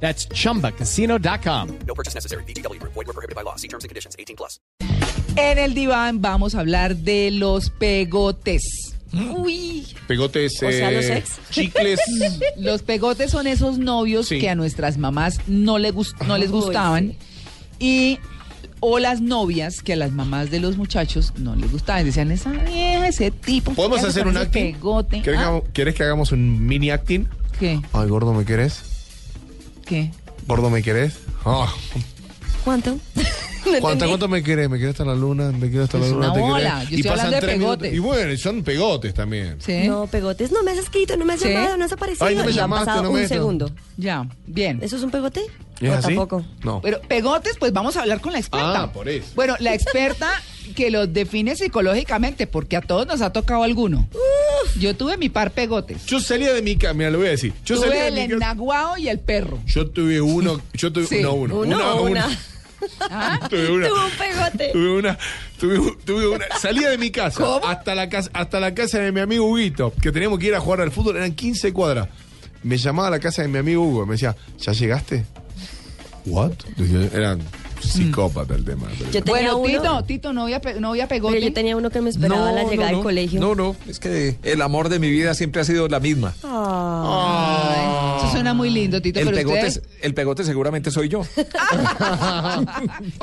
That's chumbacasino.com. No purchase necessary. BGW. Void were prohibited by law. See terms and conditions. 18 plus. En el diván vamos a hablar de los pegotes. Uy, Pegotes, O sea, eh, los ex. chicles. los pegotes son esos novios Sí. que a nuestras mamás no, le gus- no les Uy, gustaban y o las novias que a las mamás de los muchachos no les gustaban. Decían, esa vieja, ese tipo. ¿Podemos ¿qué hace hacer un acting? pegote? ¿Quieres, que Ah, hagamos, quieres que hagamos un mini acting? ¿Qué? Ay, gordo, ¿me querés? ¿Qué? Gordo, ¿me querés? Ah, ¿Cuánto? ¿Cuánto, ¿Cuánto me querés? ¿Me querés hasta la luna? ¿Me querés hasta la luna? una ¿Te bola. Yo estoy hablando de tres minutos. pegotes. Y bueno, y son pegotes también. ¿Sí? No, pegotes. No me has escrito, no me has ¿Sí? llamado, no has aparecido. Ay, no me Y han llamaste, pasado no me- un segundo. Ya, bien. ¿Eso es un pegote? ¿Es ¿O así? tampoco? No. Pero pegotes, pues vamos a hablar con la experta. Ah, por eso. Bueno, la experta que los define psicológicamente, porque a todos nos ha tocado alguno. Yo tuve mi par pegotes. Yo salía de mi casa, mira, lo voy a decir. Yo tuve salía el de mi casa. enaguao y el perro. Yo tuve uno, yo tuve Sí. no, uno. Uno, una. ¿Ah? Tuve una. Un pegote. Tuve una, tuve, un- tuve una. Salía de mi casa ¿Cómo? hasta la casa, hasta la casa de mi amigo Huguito, que teníamos que ir a jugar al fútbol, eran 15 cuadras. Me llamaba a la casa de mi amigo Hugo, me decía, ¿ya llegaste? ¿What? Eran psicópata el tema. Yo tenía Bueno, uno, Tito, Tito, no había, pe- no había pegote. pero yo tenía uno que me esperaba a la llegada no, del colegio. No, no, es que el amor de mi vida siempre ha sido la misma. Ah, Ay, eso suena muy lindo, Tito, El pero pegote, usted, es- el pegote seguramente soy yo.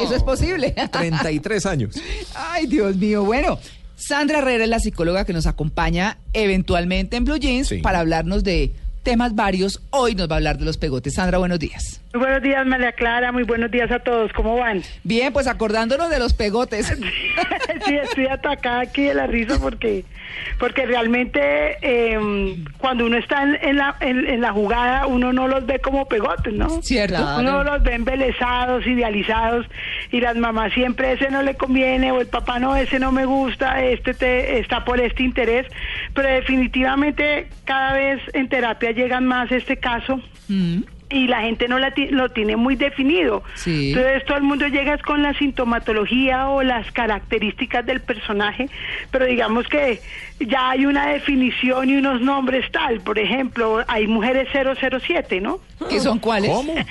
eso es posible. 33 años. Ay, Dios mío. Bueno, Sandra Herrera es la psicóloga que nos acompaña eventualmente en Blue Jeans Sí. para hablarnos de temas varios. Hoy nos va a hablar de los pegotes. Sandra, buenos días. Muy buenos días, María Clara. Muy buenos días a todos. ¿Cómo van? Bien, pues acordándonos de los pegotes. sí, estoy atacada aquí de la risa porque porque realmente eh, cuando uno está en, en la, en, en la jugada uno no los ve como pegotes, ¿no? ¿Cierto? Uno los ve embelesados, idealizados y las mamás siempre ese no le conviene o el papá no, ese no me gusta, este te, está por este interés, pero definitivamente cada vez en terapia llegan más este caso Mm, y la gente no la lo tiene muy definido. Sí. Entonces todo el mundo llega con la sintomatología o las características del personaje, pero digamos que ya hay una definición y unos nombres tal. Por ejemplo, hay mujeres 007, ¿no? ¿Qué son cuáles? ¿Cómo?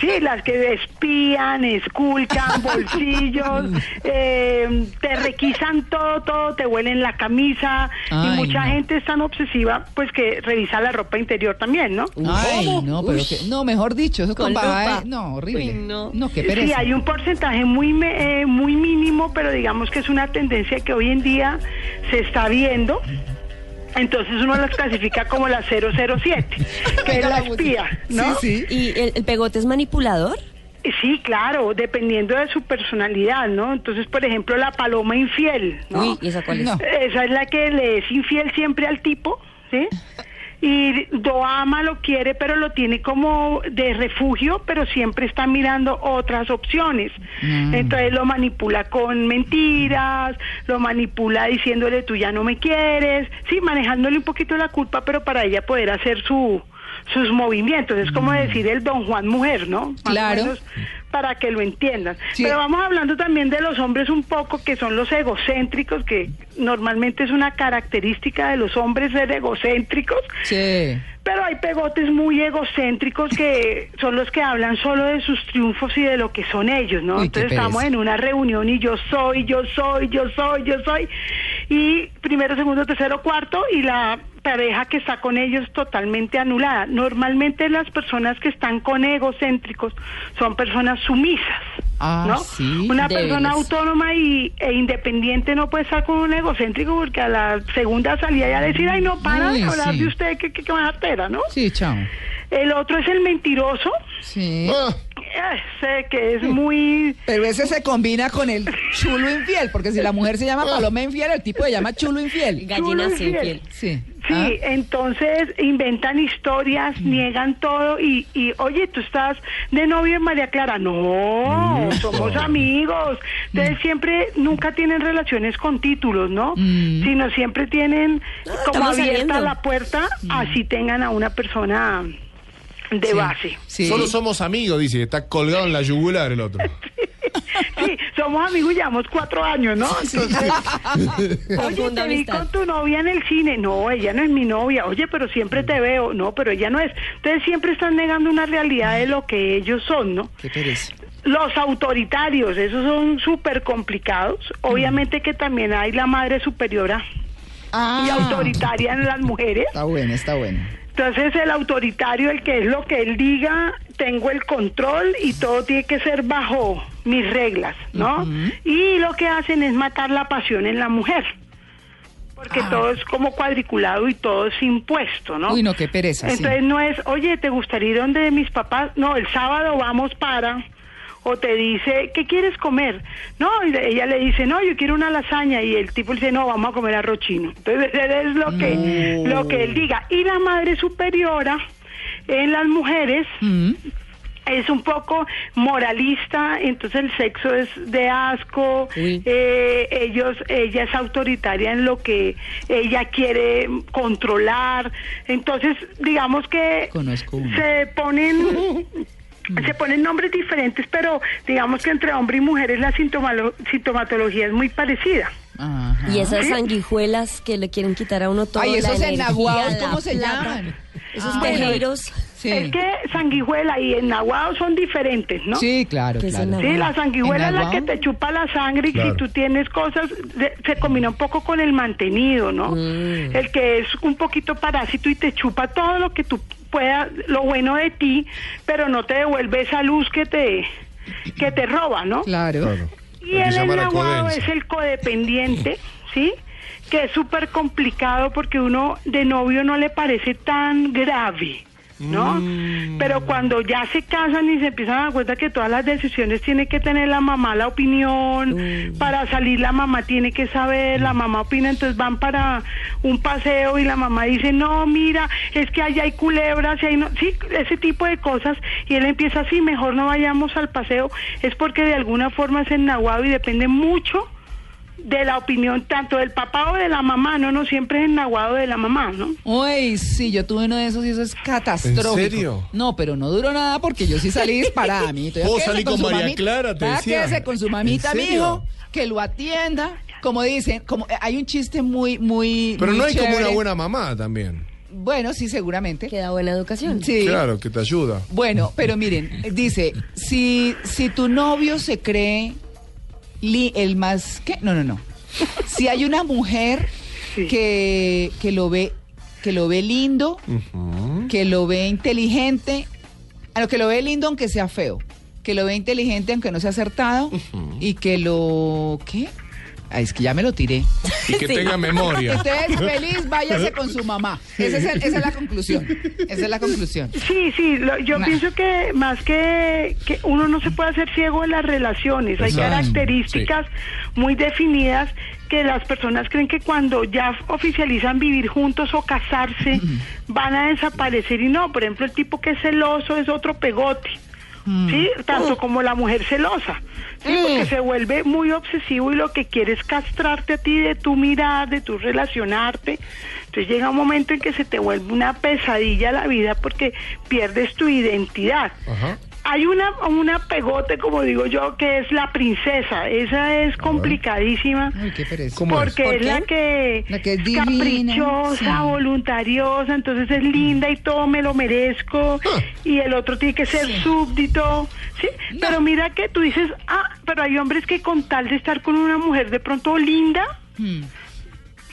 Sí, las que espían, esculcan, bolsillos, eh, te requisan todo, todo, te huelen la camisa Ay, y mucha no. gente es tan obsesiva pues que revisa la ropa interior también, ¿no? Ay, no, pero que, no, mejor dicho, eso Con con papá, lupa. eh, no, horrible. Uy, no. no, qué Sí, pereza. hay un porcentaje muy me- eh, muy mínimo, pero digamos que es una tendencia que hoy en día se está viendo. Entonces uno las clasifica como la 007, que es la espía, ¿no? Sí, sí. ¿Y el, el pegote es manipulador? Sí, claro, dependiendo de su personalidad, ¿no? Entonces, por ejemplo, la paloma infiel, ¿no? Uy, ¿y esa cuál es? No. Esa es la que le es infiel siempre al tipo, ¿sí? Y lo ama, lo quiere, pero lo tiene como de refugio, pero siempre está mirando otras opciones. Entonces lo manipula con mentiras, lo manipula diciéndole tú ya no me quieres, sí, manejándole un poquito la culpa, pero para ella poder hacer su sus movimientos. Es como decir el don Juan mujer, ¿no? Más o Claro. menos para que lo entiendan. Sí. Pero vamos hablando también de los hombres un poco, que son los egocéntricos, que normalmente es una característica de los hombres ser egocéntricos. Sí. Pero hay pegotes muy egocéntricos que son los que hablan solo de sus triunfos y de lo que son ellos, ¿no? Uy, Entonces estamos en una reunión y yo soy, yo soy, yo soy, yo soy. Y primero, segundo, tercero, cuarto y la pareja que está con ellos totalmente anulada. Normalmente las personas que están con egocéntricos son personas sumisas, Ah, ¿no? sí. Una persona autónoma y, e independiente no puede estar con un egocéntrico porque a la segunda salida ya decir, ay, no, para Ay, de hablar sí. de usted, que, que, que más altera, ¿no? Sí, chao. El otro es el mentiroso, Sí. Ah, ese que es muy... Pero ese se combina con el chulo infiel, porque si la mujer se llama paloma infiel, el tipo se llama chulo infiel. Gallina Chulo sin infiel. piel. Sí. Sí, ¿Ah? entonces inventan historias, Mm. niegan todo y, y, oye, tú estás de novio en María Clara. No, somos amigos. Entonces Mm. siempre, nunca tienen relaciones con títulos, ¿no? Mm. Sino siempre tienen como estamos abierta saliendo. la puerta, así tengan a una persona de Sí, base. sí. Solo somos amigos, dice, está colgado en la yugular el otro. Sí, somos amigos, llevamos cuatro años, ¿no? Entonces, oye, te vi con tu novia en el cine. No, ella no es mi novia. Oye, pero siempre te veo. No, pero ella no es. Entonces siempre están negando una realidad de lo que ellos son, ¿no? Qué pereza. Los autoritarios, esos son súper complicados. Obviamente que también hay la madre superiora Ah, y autoritaria en las mujeres. Está bueno, está bueno. Entonces el autoritario, el que es lo que él diga, tengo el control y todo tiene que ser bajo mis reglas, ¿no? Y lo que hacen es matar la pasión en la mujer. Porque todo es como cuadriculado y todo es impuesto, ¿no? Uy, no, qué pereza, sí. Entonces no es, oye, ¿te gustaría ir donde mis papás? No, el sábado vamos para... O te dice, ¿qué quieres comer? No, y ella le dice, no, yo quiero una lasaña. Y el tipo dice, no, vamos a comer arroz chino. Entonces es lo que, lo que él diga. Y la madre superiora en las mujeres Mm. es un poco moralista, entonces el sexo es de asco, eh, ellos, ella es autoritaria en lo que ella quiere controlar, entonces digamos que se ponen se ponen nombres diferentes, pero digamos que entre hombre y mujeres la sintomalo- sintomatología es muy parecida. Ajá. Y esas sanguijuelas que le quieren quitar a uno todo. Ay, esos enaguados, la ¿cómo se llaman? Esos Ah. Sí. Es que sanguijuela y enaguado son diferentes, ¿no? Sí, claro, Que es claro. enaguado. Sí, la sanguijuela es la que te chupa la sangre y Claro. si tú tienes cosas, de- se combina un poco con el mantenido, ¿no? Mm. El que es un poquito parásito y te chupa todo lo que tú puedas, lo bueno de ti, pero no te devuelve esa luz que te, que te roba, ¿no? Claro. Claro. Y el Codensa. es el codependiente, ¿sí? Que es súper complicado porque uno de novio no le parece tan grave, ¿no? Mm. Pero cuando ya se casan y se empiezan a dar cuenta que todas las decisiones tiene que tener la mamá la opinión, para salir la mamá tiene que saber, la mamá opina, entonces van para un paseo y la mamá dice, no, mira, es que allá hay culebras y ahí no, sí, ese tipo de cosas, y él empieza así, mejor no vayamos al paseo, es porque de alguna forma es ennaguado y depende mucho de la opinión tanto del papá o de la mamá, no, no siempre es ennaguado de la mamá, ¿no? Uy, sí, yo tuve uno de esos y eso es catastrófico. ¿En serio? No, pero no duró nada porque yo sí salí disparada, amiguito. Vos salí con su María mamita. Clara, te decía. quédese con su mamita, mijo, que lo atienda. Como dicen, como eh, hay un chiste muy, muy. Pero muy no hay como una buena mamá también. Bueno, sí, seguramente. Que da buena educación. Sí. Claro, que te ayuda. Bueno, pero miren, dice, si, si tu novio se cree li- el más... ¿Qué? No, no, no. Si hay una mujer Sí. que, que lo ve que lo ve lindo, que lo ve inteligente, a lo que lo ve lindo aunque sea feo, que lo ve inteligente aunque no sea acertado y que lo ¿qué? Es que ya me lo tiré. Y que tenga memoria. Usted es feliz, váyase con su mamá. Esa es, el- esa es la conclusión. Esa es la conclusión. Sí, sí, lo- yo Nah. pienso que más que, que uno no se puede hacer ciego en las relaciones, hay Exacto. características muy definidas que las personas creen que cuando ya oficializan vivir juntos o casarse van a desaparecer y no, por ejemplo el tipo que es celoso es otro pegote. Sí, tanto como la mujer celosa, sí, porque se vuelve muy obsesivo y lo que quiere es castrarte a ti de tu mirar, de tu relacionarte. Entonces llega un momento en que se te vuelve una pesadilla la vida porque pierdes tu identidad. Ajá. Hay una, una pegote, como digo yo, que es la princesa. Esa es complicadísima. Ay, qué pereza. ¿Cómo es? Porque ¿Por es la que, La que es divina, caprichosa, sí. voluntariosa, entonces es linda y todo me lo merezco. Ah. Y el otro tiene que ser súbdito. ¿sí? Pero mira que tú dices, ah, pero hay hombres que con tal de estar con una mujer de pronto linda, Hmm.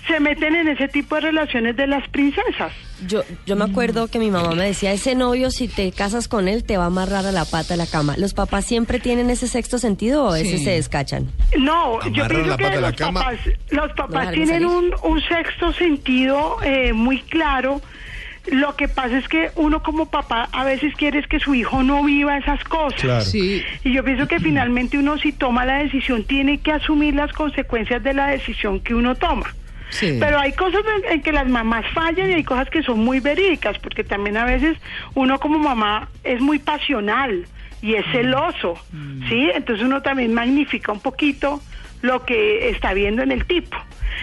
se meten en ese tipo de relaciones de las princesas. Yo, yo me acuerdo que mi mamá me decía, ese novio si te casas con él te va a amarrar a la pata de la cama. ¿Los papás siempre tienen ese sexto sentido o ese Sí. se descachan? No, yo pienso la que pata de la los cama. papás, los papás tienen un, un sexto sentido eh, muy claro. Lo que pasa es que uno como papá a veces quiere es que su hijo no viva esas cosas. Claro. Sí. Y yo pienso que finalmente uno si toma la decisión tiene que asumir las consecuencias de la decisión que uno toma. Sí. Pero hay cosas en, en que las mamás fallan y hay cosas que son muy verídicas, porque también a veces uno como mamá es muy pasional y es celoso, ¿sí? Entonces uno también magnifica un poquito lo que está viendo en el tipo.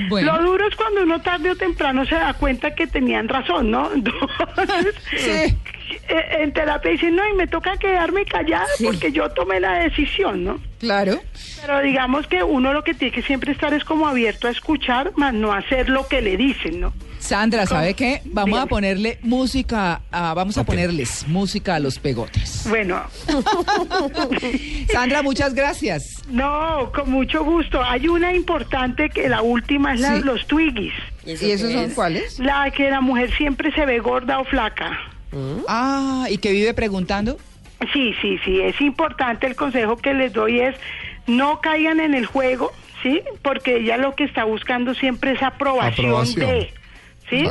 Bueno. Lo duro es cuando uno tarde o temprano se da cuenta que tenían razón, ¿no? Entonces, Sí. Eh, en terapia dicen, no, y me toca quedarme callada porque yo tomé la decisión, ¿no? Claro. Pero digamos que uno lo que tiene que siempre estar es como abierto a escuchar, más no hacer lo que le dicen, ¿no? Sandra, ¿sabe qué? Vamos a ponerle música, a- vamos a ponerles música a los pegotes. Bueno, Sandra, muchas gracias. no, con mucho gusto. Hay una importante que la última es la, Sí. los twiggies. ¿Y esos son cuáles? La que la mujer siempre se ve gorda o flaca. Ah, ¿y que vive preguntando? Sí, sí, sí, es importante el consejo que les doy es no caigan en el juego, ¿sí? Porque ella lo que está buscando siempre es aprobación, Aprobación. de, ¿sí?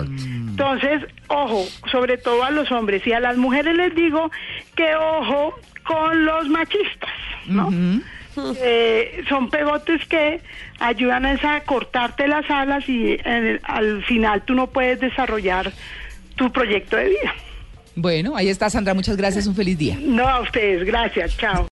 Entonces, ojo, sobre todo a los hombres y a las mujeres les digo que ojo con los machistas, ¿no? Eh, son pegotes que ayudan a esa- a cortarte las alas y eh, al final tú no puedes desarrollar tu proyecto de vida. Bueno, ahí está Sandra, muchas gracias, un feliz día. No a ustedes, gracias, chao.